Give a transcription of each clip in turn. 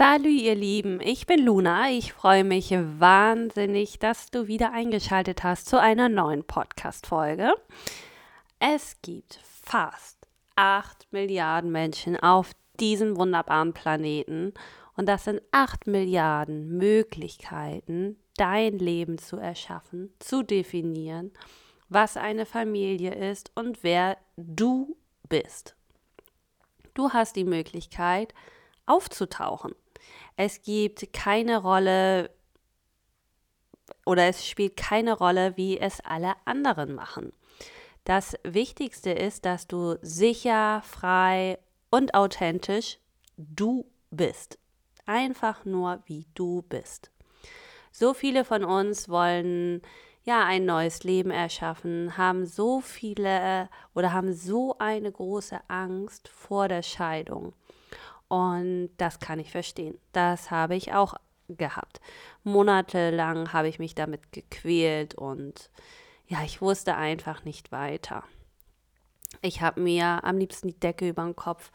Salü, ihr Lieben, ich bin Luna. Ich freue mich wahnsinnig, dass du wieder eingeschaltet hast zu einer neuen Podcast-Folge. Es gibt fast 8 Milliarden Menschen auf diesem wunderbaren Planeten und das sind 8 Milliarden Möglichkeiten, dein Leben zu erschaffen, zu definieren, was eine Familie ist und wer du bist. Du hast die Möglichkeit, aufzutauchen. Es gibt keine Rolle oder es spielt keine Rolle, wie es alle anderen machen. Das Wichtigste ist, dass du sicher, frei und authentisch du bist. Einfach nur, wie du bist. So viele von uns wollen ja ein neues Leben erschaffen, haben so viele oder haben so eine große Angst vor der Scheidung. Und das kann ich verstehen. Das habe ich auch gehabt. Monatelang habe ich mich damit gequält und ja, ich wusste einfach nicht weiter. Ich habe mir am liebsten die Decke über den Kopf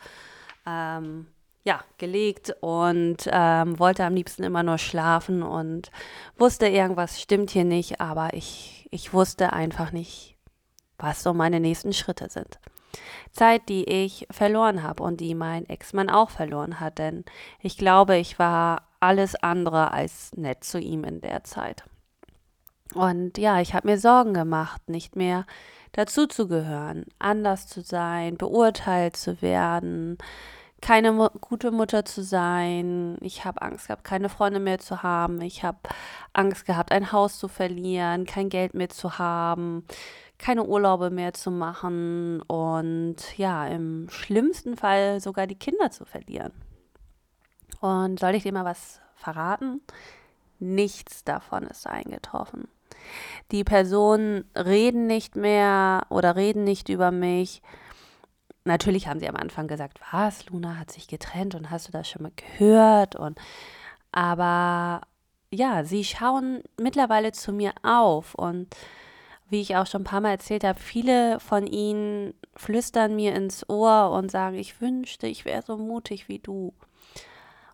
ähm, ja, gelegt und ähm, wollte am liebsten immer nur schlafen und wusste, irgendwas stimmt hier nicht, aber ich, ich wusste einfach nicht, was so meine nächsten Schritte sind. Zeit, die ich verloren habe und die mein Ex-Mann auch verloren hat, denn ich glaube, ich war alles andere als nett zu ihm in der Zeit. Und ja, ich habe mir Sorgen gemacht, nicht mehr dazu zu gehören, anders zu sein, beurteilt zu werden, keine mu gute Mutter zu sein. Ich habe Angst gehabt, keine Freunde mehr zu haben. Ich habe Angst gehabt, ein Haus zu verlieren, kein Geld mehr zu haben keine Urlaube mehr zu machen und ja, im schlimmsten Fall sogar die Kinder zu verlieren. Und soll ich dir mal was verraten? Nichts davon ist eingetroffen. Die Personen reden nicht mehr oder reden nicht über mich. Natürlich haben sie am Anfang gesagt, was, Luna hat sich getrennt und hast du das schon mal gehört? Und aber ja, sie schauen mittlerweile zu mir auf und wie ich auch schon ein paar Mal erzählt habe, viele von ihnen flüstern mir ins Ohr und sagen, ich wünschte, ich wäre so mutig wie du.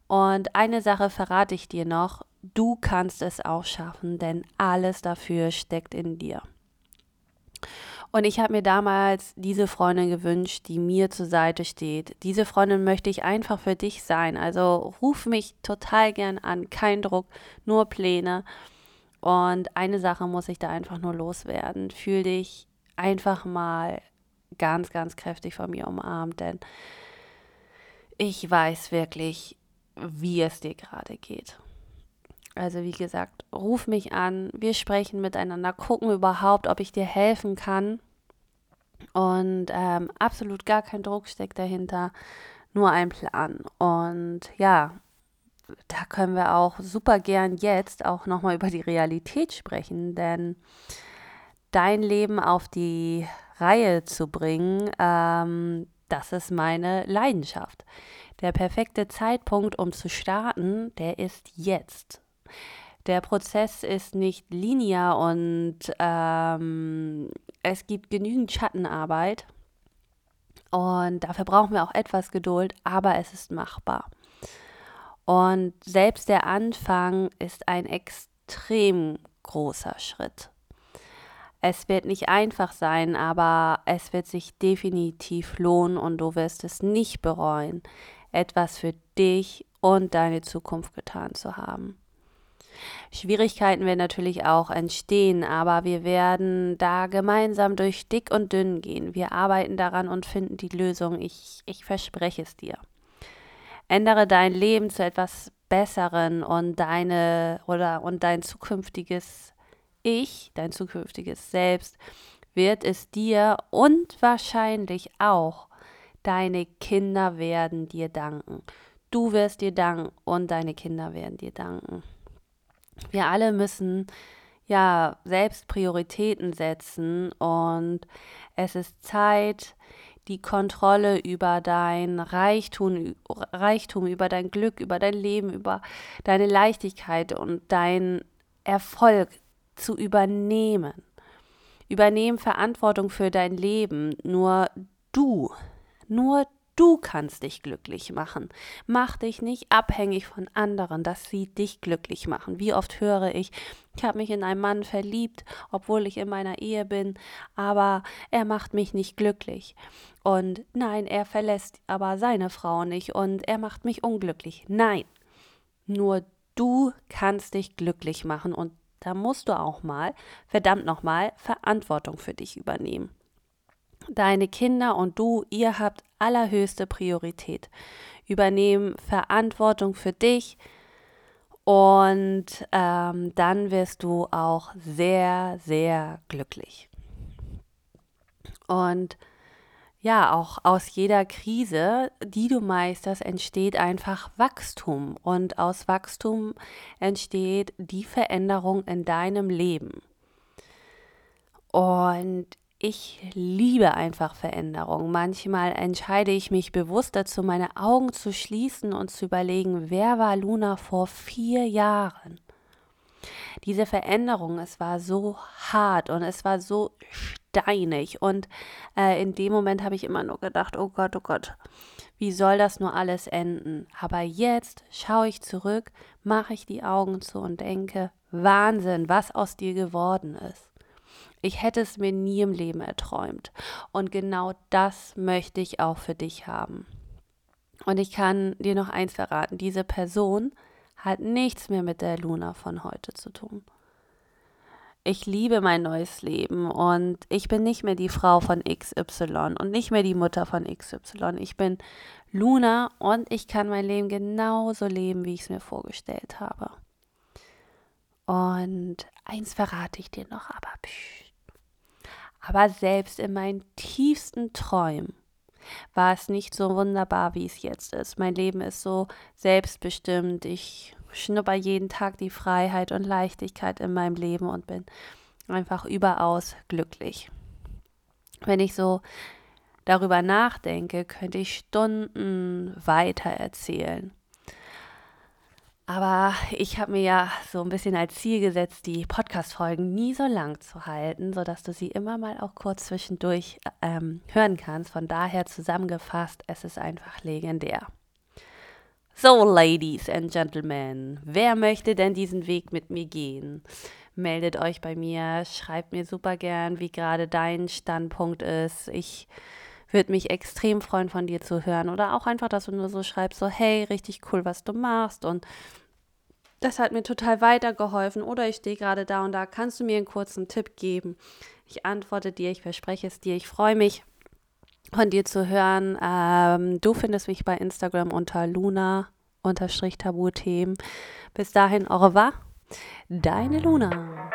Und eine Sache verrate ich dir noch, du kannst es auch schaffen, denn alles dafür steckt in dir. Und ich habe mir damals diese Freundin gewünscht, die mir zur Seite steht. Diese Freundin möchte ich einfach für dich sein. Also ruf mich total gern an, kein Druck, nur Pläne. Und eine Sache muss ich da einfach nur loswerden. Fühl dich einfach mal ganz, ganz kräftig von mir umarmt, denn ich weiß wirklich, wie es dir gerade geht. Also wie gesagt, ruf mich an, wir sprechen miteinander, gucken überhaupt, ob ich dir helfen kann. Und ähm, absolut gar kein Druck steckt dahinter, nur ein Plan. Und ja, da können wir auch super gern jetzt auch nochmal über die Realität sprechen, denn dein Leben auf die Reihe zu bringen, ähm, das ist meine Leidenschaft. Der perfekte Zeitpunkt, um zu starten, der ist jetzt. Der Prozess ist nicht linear und ähm, es gibt genügend Schattenarbeit. Und dafür brauchen wir auch etwas Geduld, aber es ist machbar. Und selbst der Anfang ist ein extrem großer Schritt. Es wird nicht einfach sein, aber es wird sich definitiv lohnen und du wirst es nicht bereuen, etwas für dich und deine Zukunft getan zu haben. Schwierigkeiten werden natürlich auch entstehen, aber wir werden da gemeinsam durch dick und dünn gehen. Wir arbeiten daran und finden die Lösung. Ich, ich verspreche es dir. Ändere dein Leben zu etwas Besseren und deine oder und dein zukünftiges Ich, dein zukünftiges Selbst wird es dir und wahrscheinlich auch deine Kinder werden dir danken. Du wirst dir danken und deine Kinder werden dir danken. Wir alle müssen ja selbst Prioritäten setzen und es ist Zeit, die Kontrolle über dein Reichtum, Reichtum, über dein Glück, über dein Leben, über deine Leichtigkeit und dein Erfolg zu übernehmen. Übernehmen Verantwortung für dein Leben. Nur du, nur Du kannst dich glücklich machen. Mach dich nicht abhängig von anderen, dass sie dich glücklich machen. Wie oft höre ich, ich habe mich in einen Mann verliebt, obwohl ich in meiner Ehe bin, aber er macht mich nicht glücklich. Und nein, er verlässt aber seine Frau nicht und er macht mich unglücklich. Nein, nur du kannst dich glücklich machen und da musst du auch mal, verdammt nochmal, Verantwortung für dich übernehmen. Deine Kinder und du, ihr habt allerhöchste Priorität. Übernehmen Verantwortung für dich und ähm, dann wirst du auch sehr, sehr glücklich. Und ja, auch aus jeder Krise, die du meisterst, entsteht einfach Wachstum. Und aus Wachstum entsteht die Veränderung in deinem Leben. Und ich liebe einfach Veränderung. Manchmal entscheide ich mich bewusst dazu, meine Augen zu schließen und zu überlegen, wer war Luna vor vier Jahren? Diese Veränderung, es war so hart und es war so steinig. Und äh, in dem Moment habe ich immer nur gedacht, oh Gott, oh Gott, wie soll das nur alles enden? Aber jetzt schaue ich zurück, mache ich die Augen zu und denke, Wahnsinn, was aus dir geworden ist. Ich hätte es mir nie im Leben erträumt. Und genau das möchte ich auch für dich haben. Und ich kann dir noch eins verraten, diese Person hat nichts mehr mit der Luna von heute zu tun. Ich liebe mein neues Leben und ich bin nicht mehr die Frau von XY und nicht mehr die Mutter von XY. Ich bin Luna und ich kann mein Leben genauso leben, wie ich es mir vorgestellt habe. Und eins verrate ich dir noch, aber psch, aber selbst in meinen tiefsten Träumen war es nicht so wunderbar, wie es jetzt ist. Mein Leben ist so selbstbestimmt. Ich schnupper jeden Tag die Freiheit und Leichtigkeit in meinem Leben und bin einfach überaus glücklich. Wenn ich so darüber nachdenke, könnte ich Stunden weiter erzählen. Aber ich habe mir ja so ein bisschen als Ziel gesetzt, die Podcast-Folgen nie so lang zu halten, sodass du sie immer mal auch kurz zwischendurch ähm, hören kannst. Von daher zusammengefasst, es ist einfach legendär. So, Ladies and Gentlemen, wer möchte denn diesen Weg mit mir gehen? Meldet euch bei mir, schreibt mir super gern, wie gerade dein Standpunkt ist. Ich würde mich extrem freuen, von dir zu hören. Oder auch einfach, dass du nur so schreibst, so, hey, richtig cool, was du machst. Und das hat mir total weitergeholfen. Oder ich stehe gerade da und da. Kannst du mir einen kurzen Tipp geben? Ich antworte dir, ich verspreche es dir. Ich freue mich, von dir zu hören. Ähm, du findest mich bei Instagram unter Luna-Tabuthemen. Bis dahin, au revoir. Deine Luna.